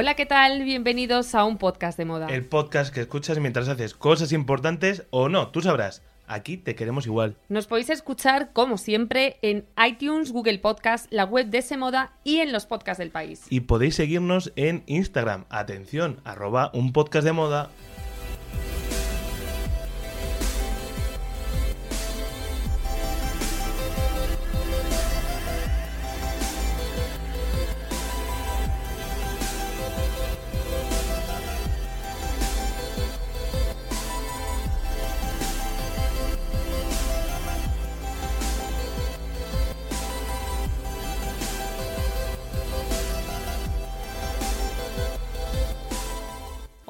Hola, ¿qué tal? Bienvenidos a un podcast de moda. El podcast que escuchas mientras haces cosas importantes o no, tú sabrás. Aquí te queremos igual. Nos podéis escuchar, como siempre, en iTunes, Google Podcast, la web de Semoda y en los podcasts del país. Y podéis seguirnos en Instagram. Atención, arroba un podcast de moda.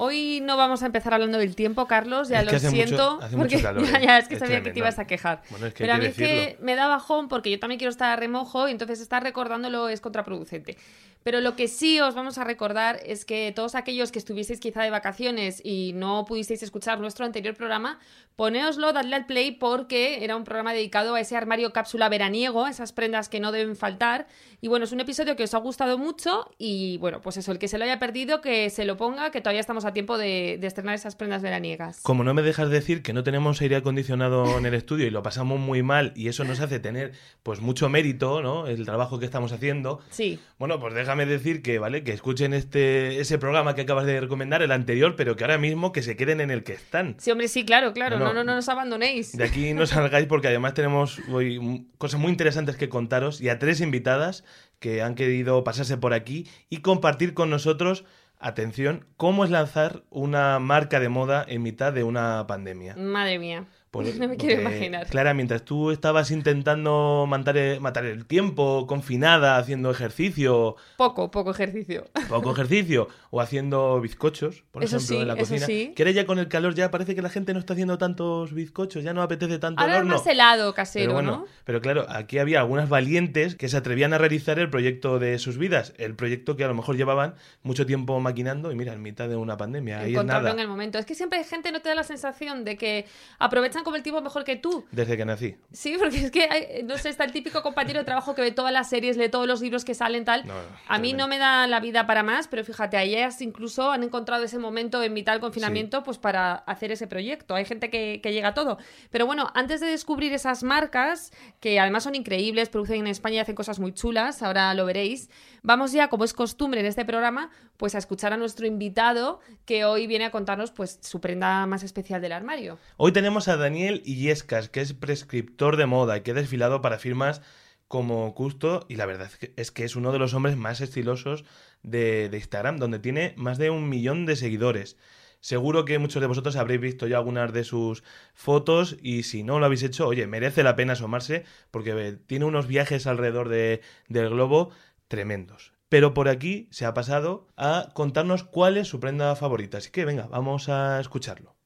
Hoy no vamos a empezar hablando del tiempo, Carlos, ya Es lo siento. mucho- porque calor, ya, ¿eh? ya, es que Es sabía que te ibas a quejar. Bueno, es que Pero a mí es que me da bajón porque yo también quiero estar a remojo y entonces estar recordándolo es contraproducente. Pero lo que sí os vamos a recordar es que todos aquellos que estuvieseis quizá de vacaciones y no pudisteis escuchar nuestro anterior programa, ponéoslo, dadle al play porque era un programa dedicado a ese armario cápsula veraniego, esas prendas que no deben faltar. Y bueno, es un episodio que os ha gustado mucho y bueno, pues eso, el que se lo haya perdido, que se lo ponga, que todavía estamos a tiempo de, de estrenar esas prendas veraniegas. Como no me dejas decir que no tenemos aire acondicionado en el estudio y lo pasamos muy mal y eso nos hace tener pues mucho mérito, ¿no? El trabajo que estamos haciendo. Sí. Bueno, pues déjame decir que, ¿vale? Que escuchen este ese programa que acabas de recomendar, el anterior, pero que ahora mismo que se queden en el que están. Sí, hombre, sí, claro, claro. No, No, no. no, no nos abandonéis. De aquí no salgáis porque además tenemos hoy cosas muy interesantes que contaros y a tres invitadas que han querido pasarse por aquí y compartir con nosotros, atención, cómo es lanzar una marca de moda en mitad de una pandemia. Madre mía. Pues, no me quiero imaginar. Clara, mientras tú estabas intentando matar el, matar el tiempo, confinada, haciendo ejercicio, Poco, poco ejercicio. poco ejercicio, o haciendo bizcochos, por Eso ejemplo, sí, en la cocina, sí. que ahora ya con el calor ya parece que la gente no está haciendo tantos bizcochos, ya no apetece tanto Ahora el es horno. más helado casero, Pero bueno, ¿no? pero claro, aquí había algunas valientes que se atrevían a realizar el proyecto de sus vidas, el proyecto que a lo mejor llevaban mucho tiempo maquinando y mira, en mitad de una pandemia, ahí es Encontrarlo nada, en el momento. Es que siempre hay gente, ¿no te da la sensación de que aprovechan como el tiempo mejor que tú? desde que nací. Sí, porque es que, hay- no sé, está el típico compañero de trabajo que ve todas las series, lee todos los libros que salen, tal. No, a mí tremendo. no me da la vida para más, pero fíjate, a ellas incluso han encontrado ese momento en mitad del confinamiento pues para hacer ese proyecto. Hay gente que, que llega a todo. Pero bueno, antes de descubrir esas marcas, que además son increíbles, producen en España y hacen cosas muy chulas, ahora lo veréis, vamos ya, como es costumbre en este programa, pues a escuchar a nuestro invitado que hoy viene a contarnos pues su prenda más especial del armario. Hoy tenemos a Daniel Illescas, que es prescriptor de moda y que ha desfilado para firmas como Custo y la verdad es que- es uno de los hombres más estilosos de, de Instagram, donde tiene más de un millón de seguidores. Seguro que muchos de vosotros habréis visto ya algunas de sus fotos y si no lo habéis hecho, oye, merece la pena asomarse porque eh, tiene unos viajes alrededor de- del globo tremendos. Pero por aquí se ha pasado a contarnos cuál es su prenda favorita. Así que venga, vamos a escucharlo.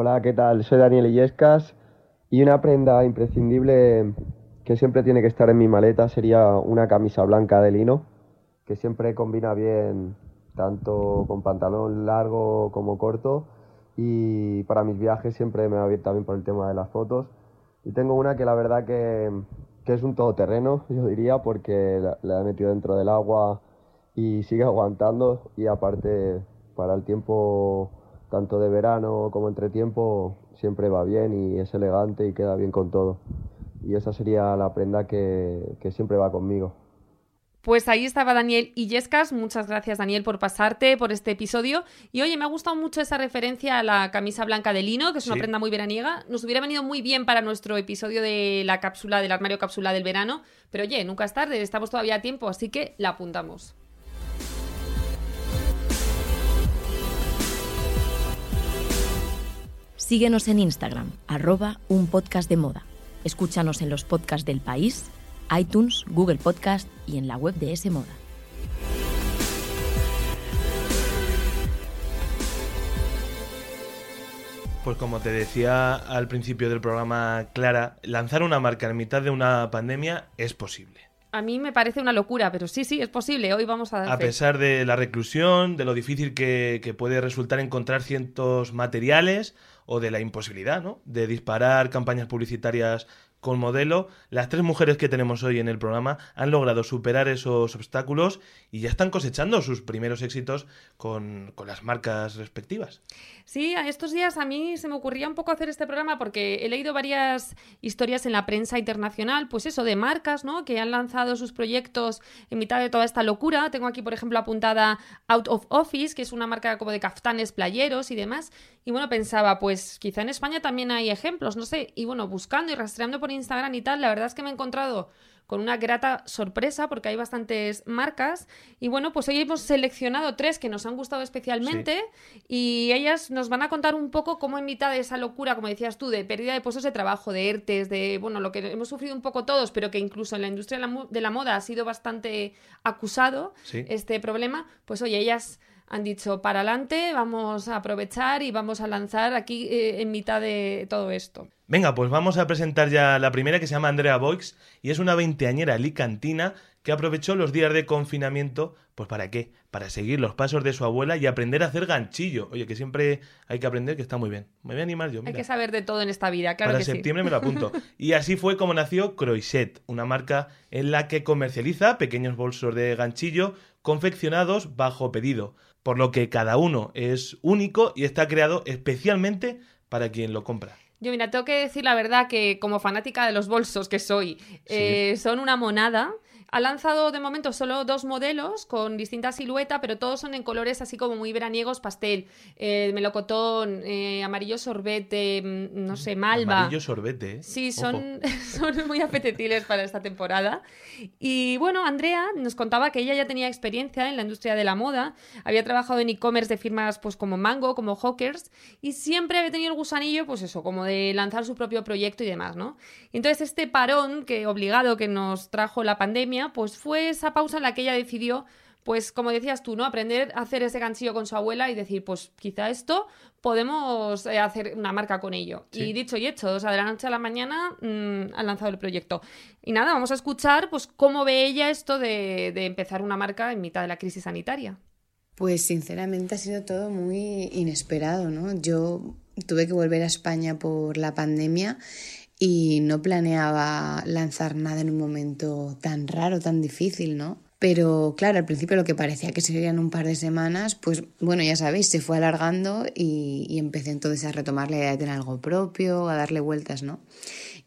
Hola, ¿qué tal? Soy Daniel Illescas y una prenda imprescindible que siempre tiene que estar en mi maleta sería una camisa blanca de lino, que siempre combina bien tanto con pantalón largo como corto y para mis viajes siempre me va bien también por el tema de las fotos. Y tengo una que la verdad que, es un todoterreno, yo diría, porque la, la he metido dentro del agua y sigue aguantando y aparte para el tiempo tanto de verano como entretiempo siempre va bien y es elegante y queda bien con todo. Y esa sería la prenda que, que siempre va conmigo. Pues ahí estaba Daniel Illescas. Muchas gracias, Daniel, por pasarte por este episodio. Y oye, me ha gustado mucho esa referencia a la camisa blanca de lino, que es una Sí. prenda muy veraniega. Nos hubiera venido muy bien para nuestro episodio de la cápsula, del armario cápsula del verano. Pero oye, nunca es tarde, estamos todavía a tiempo, así que la apuntamos. Síguenos en Instagram, arroba un podcast de moda. Escúchanos en los podcasts del país, iTunes, Google Podcast y en la web de S Moda. Pues como te decía al principio del programa, Clara, lanzar una marca en mitad de una pandemia es posible. A mí me parece una locura, pero sí, sí, es posible. Hoy vamos a dar A fe. pesar de la reclusión, de lo difícil que, que puede resultar encontrar ciertos materiales o de la imposibilidad ¿no? de disparar campañas publicitarias con modelo, las tres mujeres que tenemos hoy en el programa han logrado superar esos obstáculos y ya están cosechando sus primeros éxitos con, con las marcas respectivas. Sí, estos días a mí se me ocurría un poco hacer este programa porque he leído varias historias en la prensa internacional, pues eso, de marcas, ¿no? Que han lanzado sus proyectos en mitad de toda esta locura. Tengo aquí, por ejemplo, apuntada Out of Office, que es una marca como de caftanes playeros y demás. Y bueno, pensaba, pues quizá en España también hay ejemplos, no sé. Y bueno, buscando y rastreando por Instagram y tal, la verdad es que me he encontrado con una grata sorpresa porque hay bastantes marcas y bueno, pues hoy hemos seleccionado tres que nos han gustado especialmente y ellas nos van a contar un poco cómo en mitad de esa locura, como decías tú, de pérdida de puestos de trabajo, de ERTES, de bueno, lo que hemos sufrido un poco todos, pero que incluso en la industria de la, de la moda ha sido bastante acusado Sí. este problema, pues oye, ellas han dicho para adelante, vamos a aprovechar y vamos a lanzar aquí eh, en mitad de todo esto. Venga, pues vamos a presentar ya la primera que se llama Andrea Boix y es una veinteañera alicantina que aprovechó los días de confinamiento, pues ¿para qué? Para seguir los pasos de su abuela y aprender a hacer ganchillo. Oye, que siempre hay que aprender, que está muy bien. Me voy a animar yo, Hay que saber de todo en esta vida, claro Para que sí. septiembre me lo apunto. Y así fue como nació Croiset, una marca en la que comercializa pequeños bolsos de ganchillo confeccionados bajo pedido, por lo que cada uno es único y está creado especialmente para quien lo compra. Yo, mira, tengo que decir la verdad que como fanática de los bolsos que soy, eh, son una monada. Ha lanzado de momento solo dos modelos con distinta silueta, pero todos son en colores así como muy veraniegos, pastel, eh, melocotón, eh, amarillo sorbete, mm, no sé, malva. Amarillo sorbete, ¿eh? Sí, son, son muy apetecibles para esta temporada. Y bueno, Andrea nos contaba que ella ya tenía experiencia en la industria de la moda, había trabajado en e-commerce de firmas pues como Mango, como Hawkers, y siempre había tenido el gusanillo, pues eso, como de lanzar su propio proyecto y demás, ¿no? Entonces este parón que obligado que nos trajo la pandemia, pues fue esa pausa en la que ella decidió pues como decías tú, ¿no? Aprender a hacer ese ganchillo con su abuela y decir, pues quizá esto podemos eh, hacer una marca con ello. Sí. Y dicho y hecho, o sea, de la noche a la mañana mm, han lanzado el proyecto. Y nada, vamos a escuchar pues cómo ve ella esto de, de empezar una marca en mitad de la crisis sanitaria. Pues sinceramente ha sido todo muy inesperado, ¿no? Yo tuve que volver a España por la pandemia y no planeaba lanzar nada en un momento tan raro, tan difícil, ¿no? Pero claro, al principio lo que parecía que serían un par de semanas, pues bueno, ya sabéis, se fue alargando y, empecé entonces a retomar la idea de tener algo propio, a darle vueltas, ¿no?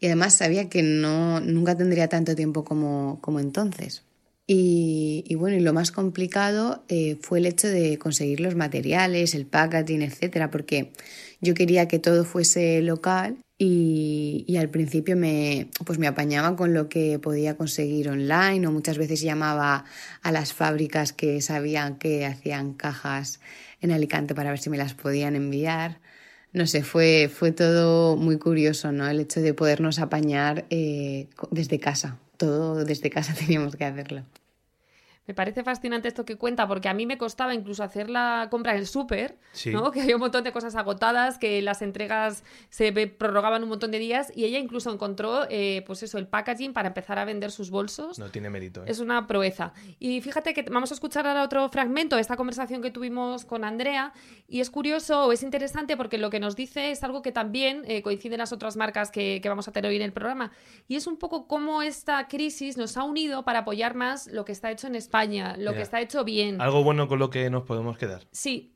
Y además sabía que no, nunca tendría tanto tiempo como, como entonces. Y, y bueno, y lo más complicado eh, fue el hecho de conseguir los materiales, el packaging, etcétera, porque yo quería que todo fuese local y, al principio me, pues me apañaba con lo que podía conseguir online o muchas veces llamaba a las fábricas que sabían que hacían cajas en Alicante para ver si me las podían enviar. No sé, fue, fue todo muy curioso, ¿no? El hecho de podernos apañar eh, desde casa. Todo desde casa teníamos que hacerlo. Me parece fascinante esto que cuenta, porque a mí me costaba incluso hacer la compra en el súper, Sí. ¿no? Que había un montón de cosas agotadas, que las entregas se prorrogaban un montón de días, y ella incluso encontró, eh, pues eso, el packaging para empezar a vender sus bolsos. No tiene mérito. ¿eh? Es una proeza. Y fíjate que vamos a escuchar ahora otro fragmento de esta conversación que tuvimos con Andrea. Y es curioso o es interesante porque lo que nos dice es algo que también eh, coincide en las otras marcas que, que vamos a tener hoy en el programa. Y es un poco cómo esta crisis nos ha unido para apoyar más lo que está hecho en España, lo que está hecho bien. Algo bueno con lo que nos podemos quedar. Sí,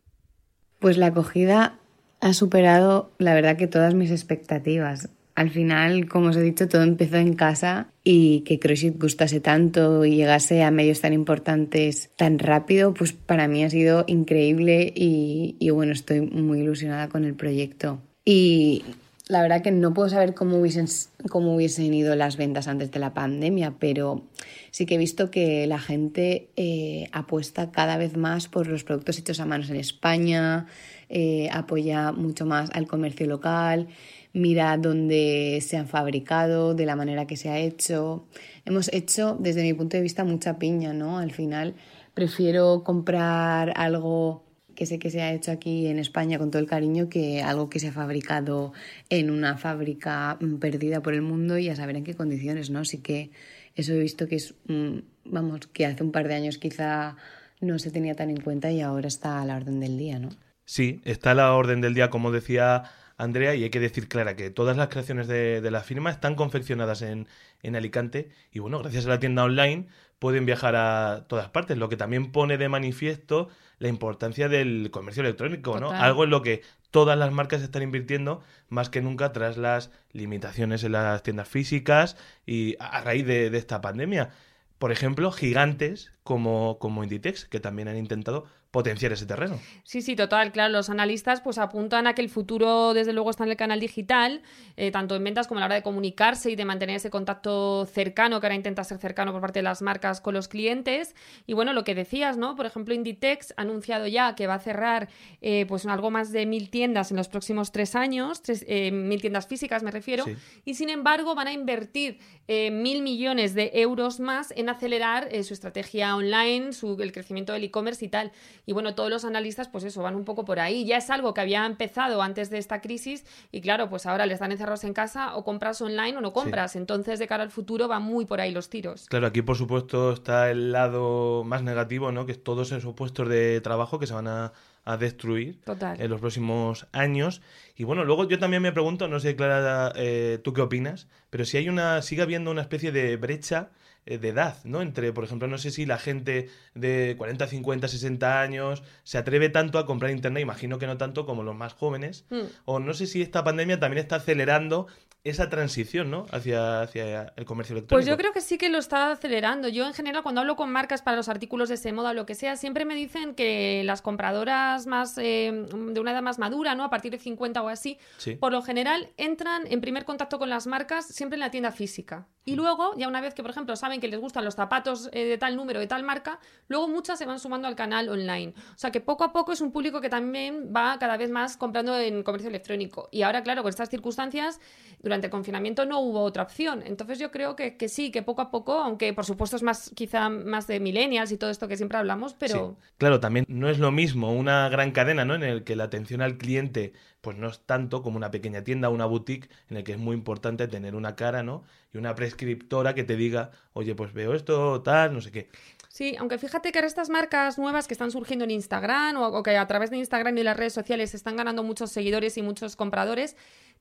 Pues la acogida ha superado, la verdad, que todas mis expectativas. Al final, como os he dicho, todo empezó en casa y que CrossFit gustase tanto y llegase a medios tan importantes tan rápido, pues para mí ha sido increíble y, y bueno, estoy muy ilusionada con el proyecto. Y la verdad que no puedo saber cómo hubiesen, cómo hubiesen ido las ventas antes de la pandemia, pero sí que he visto que la gente eh, apuesta cada vez más por los productos hechos a manos en España, eh, apoya mucho más al comercio local, mira dónde se han fabricado, de la manera que se ha hecho. Hemos hecho, desde mi punto de vista, mucha piña, ¿no? Al final prefiero comprar algo que sé que se ha hecho aquí en España con todo el cariño que algo que se ha fabricado en una fábrica mm, perdida por el mundo y a saber en qué condiciones, ¿no? Así que eso he visto que es, mm, vamos, que hace un par de años quizá no se tenía tan en cuenta y ahora está a la orden del día, ¿no? Sí, está a la orden del día, como decía Andrea, y hay que decir, Clara, que todas las creaciones de, de la firma están confeccionadas en, en Alicante y bueno, gracias a la tienda online pueden viajar a todas partes, lo que también pone de manifiesto la importancia del comercio electrónico, ¿no? Algo en lo que todas las marcas están invirtiendo más que nunca tras las limitaciones en las tiendas físicas y a raíz de, de esta pandemia. Por ejemplo, gigantes como, como Inditex, que también han intentado potenciar ese terreno. Sí, sí, total, claro. Los analistas pues apuntan a que el futuro, desde luego, está en el canal digital, eh, tanto en ventas como a la hora de comunicarse y de mantener ese contacto cercano, que ahora intenta ser cercano por parte de las marcas con los clientes. Y bueno, lo que decías, ¿no? Por ejemplo, Inditex ha anunciado ya que va a cerrar eh, pues algo más de mil tiendas en los próximos tres años, tres, eh, mil tiendas físicas me refiero, y sin embargo van a invertir mil millones de euros más en acelerar su estrategia online, su, el crecimiento del e-commerce y tal. Y bueno, todos los analistas, pues eso, van un poco por ahí. Ya es algo que había empezado antes de esta crisis y claro, pues ahora le están encerrados en casa o compras online o no compras. Entonces, de cara al futuro, van muy por ahí los tiros. Claro, aquí por supuesto está el lado más negativo, ¿no? Que es todos esos puestos de trabajo que se van a destruir en los próximos años. Y bueno, luego yo también me pregunto, no sé, Clara, eh, tú qué opinas, pero si hay una, sigue habiendo una especie de brecha de edad, ¿no? Entre, por ejemplo, no sé si la gente de 40, 50, 60 años se atreve tanto a comprar internet, imagino que no tanto como los más jóvenes, mm. o no sé si esta pandemia también está acelerando esa transición, ¿no? Hacia, hacia el comercio electrónico. Pues yo creo que sí que lo está acelerando. Yo en general cuando hablo con marcas para los artículos de ese moda o lo que sea, siempre me dicen que las compradoras más eh, de una edad más madura, ¿no? A partir de 50 o así, por lo general entran en primer contacto con las marcas siempre en la tienda física. Y mm. luego, ya una vez que, por ejemplo, saben que les gustan los zapatos eh, de tal número, de tal marca, luego muchas se van sumando al canal online. O sea que poco a poco es un público que también va cada vez más comprando en comercio electrónico. Y ahora, claro, con estas circunstancias, durante el confinamiento no hubo otra opción. Entonces yo creo que, que sí, que poco a poco, aunque por supuesto es más quizá más de millennials y todo esto que siempre hablamos, pero... Claro, también no es lo mismo una gran cadena, ¿no? En el que la atención al cliente pues no es tanto como una pequeña tienda o una boutique en el que es muy importante tener una cara, ¿no? Y una prescriptora que te diga, oye, pues veo esto, tal, no sé qué. Sí, aunque fíjate que ahora estas marcas nuevas que están surgiendo en Instagram o, que a través de Instagram y las redes sociales están ganando muchos seguidores y muchos compradores,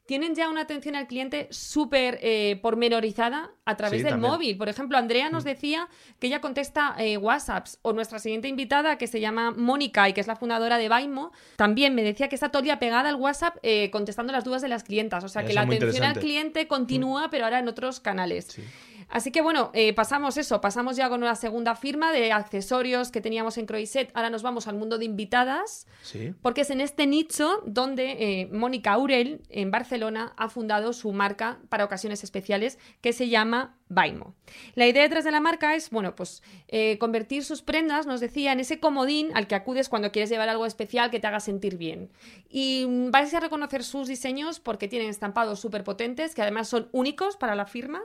tienen ya una atención al cliente súper eh, pormenorizada a través del móvil. Por ejemplo, Andrea nos mm. decía que ella contesta eh, WhatsApps o nuestra siguiente invitada, que se llama Mónica y que es la fundadora de Baimo, también me decía que está todo el día pegada al WhatsApp eh, contestando las dudas de las clientas. O sea, que la atención al cliente continúa, mm. pero ahora en otros canales. Sí. Así que bueno, eh, pasamos eso, pasamos ya con una segunda firma de accesorios que teníamos en Croiset. Ahora nos vamos al mundo de invitadas, sí. porque es en este nicho donde eh, Mónica Aurel, en Barcelona, ha fundado su marca para ocasiones especiales que se llama Baimo. La idea detrás de la marca es, bueno, pues eh, convertir sus prendas, nos decía, en ese comodín al que acudes cuando quieres llevar algo especial que te haga sentir bien. Y mm, vais a reconocer sus diseños porque tienen estampados súper potentes, que además son únicos para la firma.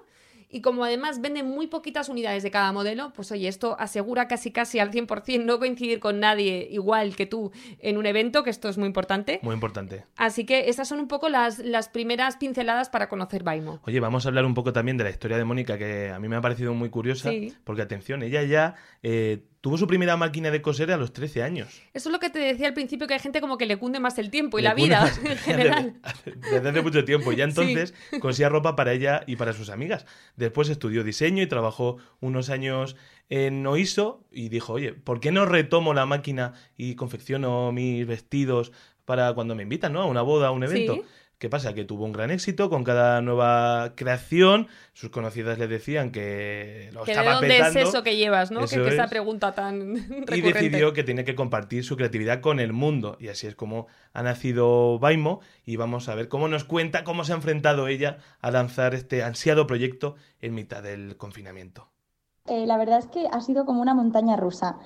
Y como además venden muy poquitas unidades de cada modelo, pues oye, esto asegura casi casi al 100% no coincidir con nadie igual que tú en un evento, que esto es muy importante. Muy importante. Así que esas son un poco las, las primeras pinceladas para conocer Baimo. Oye, vamos a hablar un poco también de la historia de Mónica, que a mí me ha parecido muy curiosa, porque atención, ella ya eh, Tuvo su primera máquina de coser a los 13 años. Eso es lo que te decía al principio, que hay gente como que le cunde más el tiempo y la vida en general. Desde, hace mucho tiempo. Ya entonces cosía ropa para ella y para sus amigas. Después estudió diseño y trabajó unos años en Oiso y dijo, oye, ¿por qué no retomo la máquina y confecciono mis vestidos para cuando me invitan, ¿no? A una boda, a un evento. ¿Qué pasa? Que tuvo un gran éxito con cada nueva creación. Sus conocidas le decían que lo estaba ¿De dónde es eso que llevas, no? que, esa pregunta tan recurrente. Y decidió que tiene que compartir su creatividad con el mundo. Y así es como ha nacido Baimo. Y vamos a ver cómo nos cuenta cómo se ha enfrentado ella a lanzar este ansiado proyecto en mitad del confinamiento. Eh, la verdad es que ha sido como una montaña rusa.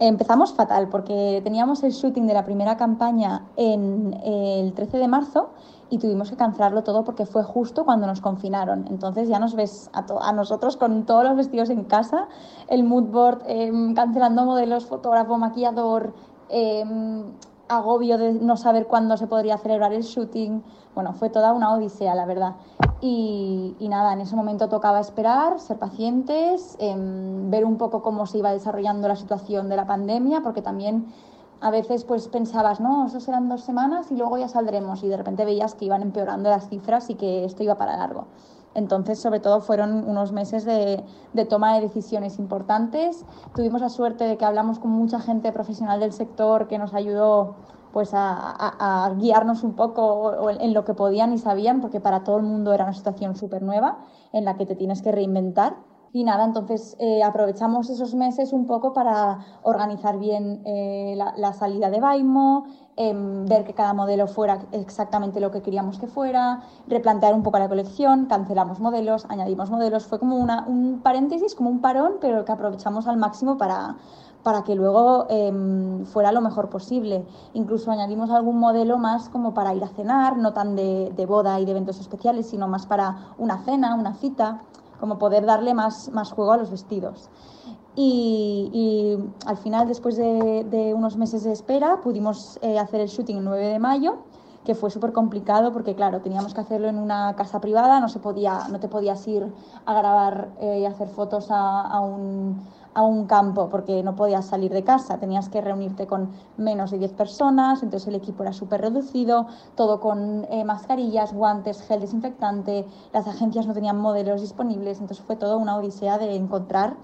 Empezamos fatal porque teníamos el shooting de la primera campaña en el 13 de marzo y tuvimos que cancelarlo todo porque fue justo cuando nos confinaron. Entonces ya nos ves a, nosotros con todos los vestidos en casa, el mood board, em, cancelando modelos, fotógrafo, maquillador, em, agobio de no saber cuándo se podría celebrar el shooting. Bueno, fue toda una odisea, la verdad. Y, nada, en ese momento tocaba esperar, ser pacientes, em, ver un poco cómo se iba desarrollando la situación de la pandemia, porque también a veces pues pensabas, no, eso serán dos semanas y luego ya saldremos y de repente veías que iban empeorando las cifras y que esto iba para largo. Entonces, sobre todo, fueron unos meses de, toma de decisiones importantes. Tuvimos la suerte de que hablamos con mucha gente profesional del sector que nos ayudó pues a, guiarnos un poco en lo que podían y sabían, porque para todo el mundo era una situación súper nueva en la que te tienes que reinventar. Y nada, entonces eh, aprovechamos esos meses un poco para organizar bien eh, la, salida de Baimo, em, ver que cada modelo fuera exactamente lo que queríamos que fuera, replantear un poco la colección, cancelamos modelos, añadimos modelos. Fue como una, un paréntesis, como un parón, pero que aprovechamos al máximo para, para que luego em, fuera lo mejor posible. Incluso añadimos algún modelo más como para ir a cenar, no tan de, boda y de eventos especiales, sino más para una cena, una cita como poder darle más, más juego a los vestidos. Y, al final, después de, unos meses de espera, pudimos eh, hacer el shooting el 9 de mayo, que fue súper complicado porque, claro, teníamos que hacerlo en una casa privada, no, se podía, no te podías ir a grabar eh, y hacer fotos a un a un campo porque no podías salir de casa, tenías que reunirte con menos de 10 personas, entonces el equipo era súper reducido, todo con eh, mascarillas, guantes, gel desinfectante, las agencias no tenían modelos disponibles, entonces fue todo una odisea de encontrar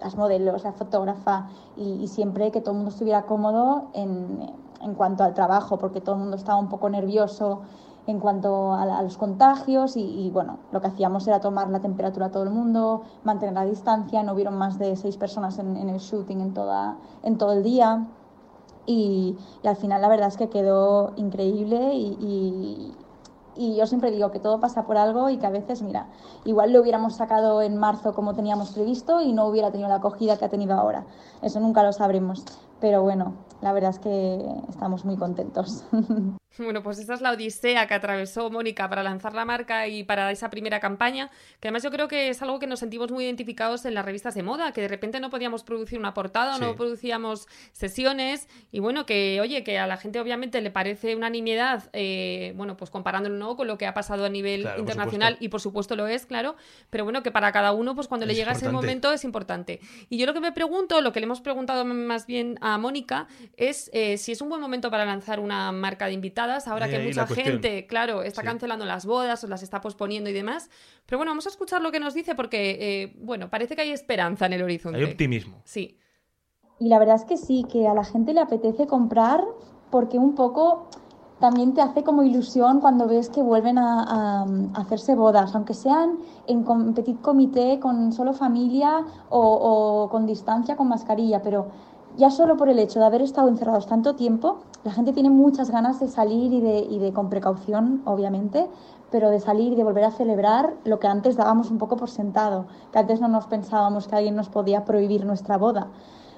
las modelos, la fotógrafa y, siempre que todo el mundo estuviera cómodo en, en cuanto al trabajo, porque todo el mundo estaba un poco nervioso en cuanto a, los contagios y, bueno, lo que hacíamos era tomar la temperatura a todo el mundo, mantener la distancia, no hubieron más de seis personas en, el shooting en, toda, en todo el día y, al final la verdad es que quedó increíble y, y yo siempre digo que todo pasa por algo y que a veces, mira, igual lo hubiéramos sacado en marzo como teníamos previsto y no hubiera tenido la acogida que ha tenido ahora. Eso nunca lo sabremos. Pero bueno, la verdad es que estamos muy contentos. Bueno, pues esta es la odisea que atravesó Mónica para lanzar la marca y para esa primera campaña, que además yo creo que es algo que nos sentimos muy identificados en las revistas de moda, que de repente no podíamos producir una portada, no producíamos sesiones y bueno, que oye, que a la gente obviamente le parece una nimiedad, eh, bueno, pues comparándolo ¿no? con lo que ha pasado a nivel internacional y por supuesto lo es, claro, pero bueno, que para cada uno, pues cuando le llega ese momento es importante. Y yo lo que me pregunto, lo que le hemos preguntado más bien a Mónica, es eh, si es un buen momento para lanzar una marca de invitados ahora que mucha gente, claro, está cancelando las bodas o las está posponiendo y demás. Pero bueno, vamos a escuchar lo que nos dice porque, eh, bueno, parece que hay esperanza en el horizonte. Hay optimismo. Sí. Y la verdad es que sí, que a la gente le apetece comprar porque un poco también te hace como ilusión cuando ves que vuelven a, hacerse bodas, aunque sean en petit comité, con solo familia o, o, con distancia, con mascarilla, pero ya solo por el hecho de haber estado encerrados tanto tiempo, la gente tiene muchas ganas de salir y de, y de con precaución, obviamente, pero de salir y de volver a celebrar lo que antes dábamos un poco por sentado, que antes no nos pensábamos que alguien nos podía prohibir nuestra boda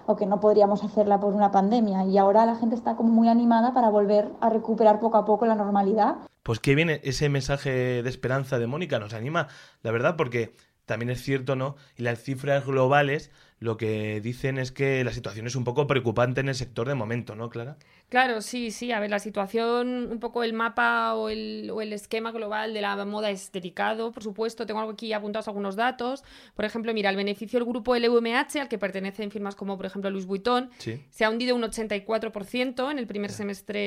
o que no podríamos hacerla por una pandemia. Y ahora la gente está como muy animada para volver a recuperar poco a poco la normalidad. Pues que viene ese mensaje de esperanza de Mónica, nos anima, la verdad, porque también es cierto, ¿no? Y las cifras globales lo que dicen es que la situación es un poco preocupante en el sector de momento, ¿no, Clara? Claro, sí, sí. A ver, la situación, un poco el mapa o el, o el esquema global de la moda es delicado, por supuesto. Tengo aquí apuntados algunos datos. Por ejemplo, mira, el beneficio del grupo LVMH, al que pertenecen firmas como, por ejemplo, Louis Vuitton, se ha hundido un 84% en el primer semestre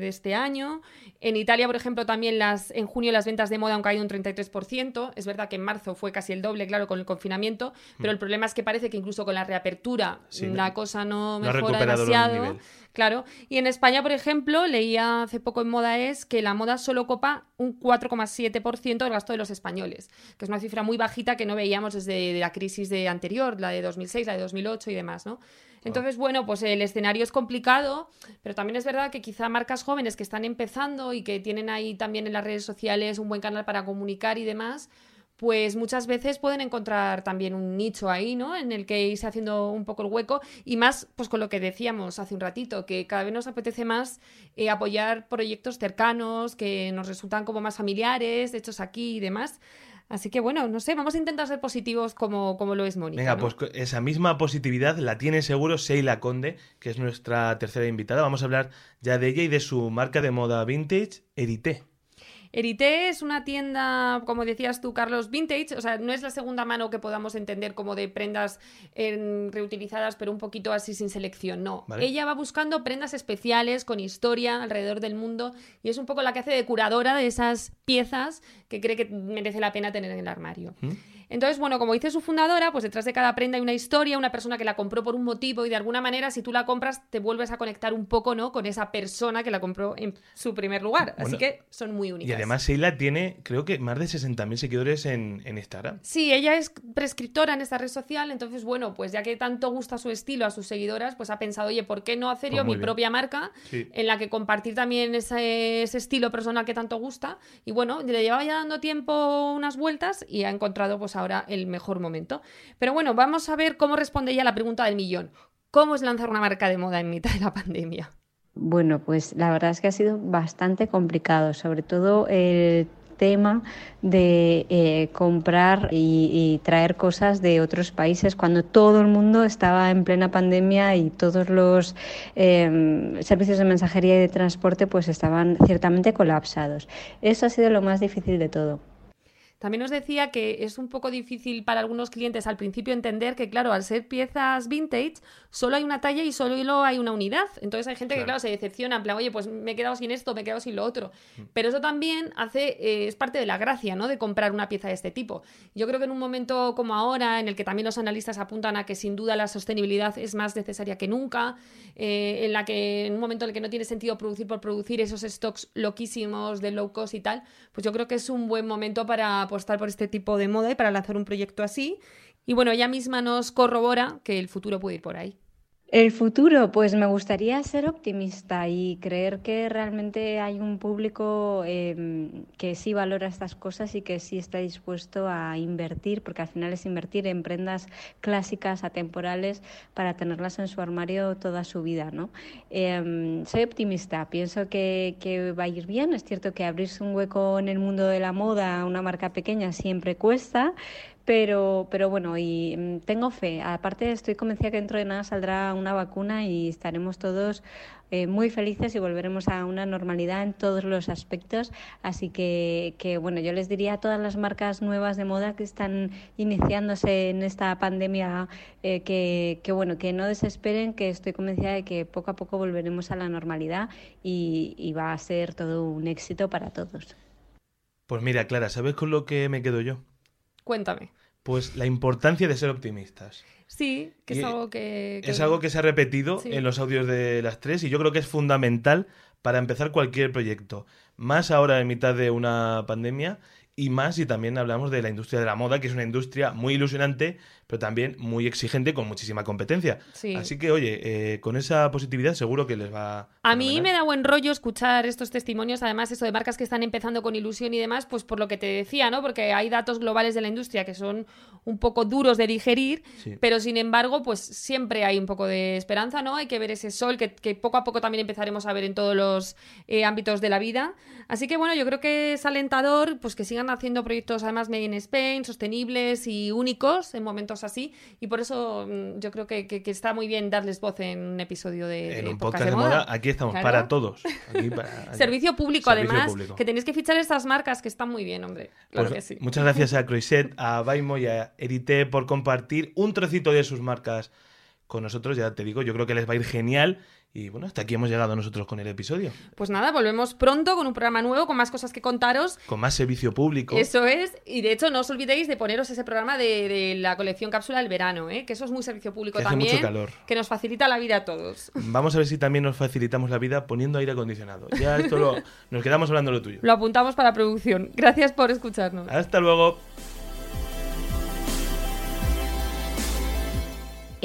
de, este año. En Italia, por ejemplo, también las en junio las ventas de moda han caído un 33%. Es verdad que en marzo fue casi el doble, claro, con el confinamiento, pero mm. el problema es que parece que incluso con la reapertura la cosa no mejora demasiado. Claro. Y en España, por ejemplo, leía hace poco en Moda es que la moda solo copa un 4,7% del gasto de los españoles, que es una cifra muy bajita que no veíamos desde la crisis de anterior, la de 2006, la de 2008 y demás, ¿no? Entonces, bueno, pues el escenario es complicado, pero también es verdad que quizá marcas jóvenes que están empezando y que tienen ahí también en las redes sociales un buen canal para comunicar y demás, pues muchas veces pueden encontrar también un nicho ahí, ¿no? En el que irse haciendo un poco el hueco y más, pues con lo que decíamos hace un ratito, que cada vez nos apetece más eh, apoyar proyectos cercanos, que nos resultan como más familiares, hechos aquí y demás. Así que bueno, no sé, vamos a intentar ser positivos como, como lo es Mónica. Venga, ¿no? pues esa misma positividad la tiene seguro Sheila Conde, que es nuestra tercera invitada. Vamos a hablar ya de ella y de su marca de moda vintage, Erité. Erité es una tienda, como decías tú, Carlos, vintage, o sea, no es la segunda mano que podamos entender como de prendas en- reutilizadas, pero un poquito así sin selección, no. Vale. Ella va buscando prendas especiales con historia alrededor del mundo y es un poco la que hace de curadora de esas piezas que cree que merece la pena tener en el armario. ¿Mm? Entonces, bueno, como dice su fundadora, pues detrás de cada prenda hay una historia, una persona que la compró por un motivo y de alguna manera si tú la compras te vuelves a conectar un poco, ¿no? Con esa persona que la compró en su primer lugar. Así que son muy únicas. Y además Sheila tiene, creo que, más de 60.000 seguidores en, en Instagram. Sí, ella es prescriptora en esta red social, entonces, bueno, pues ya que tanto gusta su estilo a sus seguidoras, pues ha pensado, oye, ¿por qué no hacer Pues yo muy mi bien. propia marca Sí. en la que compartir también ese, ese estilo personal que tanto gusta? Y bueno, le llevaba ya dando tiempo unas vueltas y ha encontrado pues ahora el mejor momento. Pero bueno, vamos a ver cómo responde ella la pregunta del millón. ¿Cómo es lanzar una marca de moda en mitad de la pandemia? Bueno, pues la verdad es que ha sido bastante complicado, sobre todo el tema de eh, comprar y, traer cosas de otros países cuando todo el mundo estaba en plena pandemia y todos los eh, servicios de mensajería y de transporte pues estaban ciertamente colapsados. Eso ha sido lo más difícil de todo. También nos decía que es un poco difícil para algunos clientes al principio entender que, claro, al ser piezas vintage, solo hay una talla y solo hay una unidad. Entonces hay gente que, Claro. claro, se decepciona, en plan, oye, pues me he quedado sin esto, me he quedado sin lo otro. Pero eso también hace, eh, es parte de la gracia, ¿no? De comprar una pieza de este tipo. Yo creo que en un momento como ahora, en el que también los analistas apuntan a que sin duda la sostenibilidad es más necesaria que nunca, eh, en la que en un momento en el que no tiene sentido producir por producir esos stocks loquísimos de low cost y tal, pues yo creo que es un buen momento para apostar por este tipo de moda y para lanzar un proyecto así. Y bueno, ella misma nos corrobora que el futuro puede ir por ahí. El futuro, pues me gustaría ser optimista y creer que realmente hay un público eh, que sí valora estas cosas y que sí está dispuesto a invertir, porque al final es invertir en prendas clásicas, atemporales, para tenerlas en su armario toda su vida, ¿no? Eh, soy optimista, pienso que, que va a ir bien. Es cierto que abrirse un hueco en el mundo de la moda, una marca pequeña, siempre cuesta, pero, pero bueno, y mm, tengo fe. Aparte, estoy convencida que dentro de nada saldrá una vacuna y estaremos todos eh, muy felices y volveremos a una normalidad en todos los aspectos. Así que, que, bueno, yo les diría a todas las marcas nuevas de moda que están iniciándose en esta pandemia eh, que, que, bueno, que no desesperen, que estoy convencida de que poco a poco volveremos a la normalidad y, y va a ser todo un éxito para todos. Pues mira, Clara, ¿sabes con lo que me quedo yo? Cuéntame. Pues la importancia de ser optimistas. Sí, que es Y algo que, que- Es algo que se ha repetido Sí. en los audios de las tres y yo creo que es fundamental para empezar cualquier proyecto. Más ahora en mitad de una pandemia y más si también hablamos de la industria de la moda, que es una industria muy ilusionante, pero también muy exigente con muchísima competencia. Sí. Así que, oye, eh, con esa positividad seguro que les va A mí me da buen rollo escuchar estos testimonios, además eso de marcas que están empezando con ilusión y demás, pues por lo que te decía, ¿no? Porque hay datos globales de la industria que son un poco duros de digerir, Sí. pero sin embargo, pues siempre hay un poco de esperanza, ¿no? Hay que ver ese sol que, que poco a poco también empezaremos a ver en todos los eh, ámbitos de la vida. Así que bueno, yo creo que es alentador pues que sigan haciendo proyectos además made in Spain, sostenibles y únicos en momentos así. Y por eso mm, yo creo que, que- que está muy bien darles voz en un episodio de, En un podcast de moda, aquí estamos, Claro. para todos. Aquí para- Servicio público, Servicio además, público. que tenéis que fichar estas marcas que están muy bien, hombre. Claro Pues que sí. Muchas gracias a Croiset, a Baimo y a Erité por compartir un trocito de sus marcas con nosotros. Ya te digo, yo creo que les va a ir genial. Y bueno, hasta aquí hemos llegado nosotros con el episodio. Pues nada, volvemos pronto con un programa nuevo, con más cosas que contaros. Con más servicio público. Eso es, y de hecho no os olvidéis de poneros ese programa de, de la colección cápsula del verano, ¿eh? que eso es muy servicio público Que hace también, mucho calor. que nos facilita la vida a todos. Vamos a ver si también nos facilitamos la vida poniendo aire acondicionado. Ya esto lo, nos quedamos hablando de lo tuyo. Lo apuntamos para producción. Gracias por escucharnos. Hasta luego.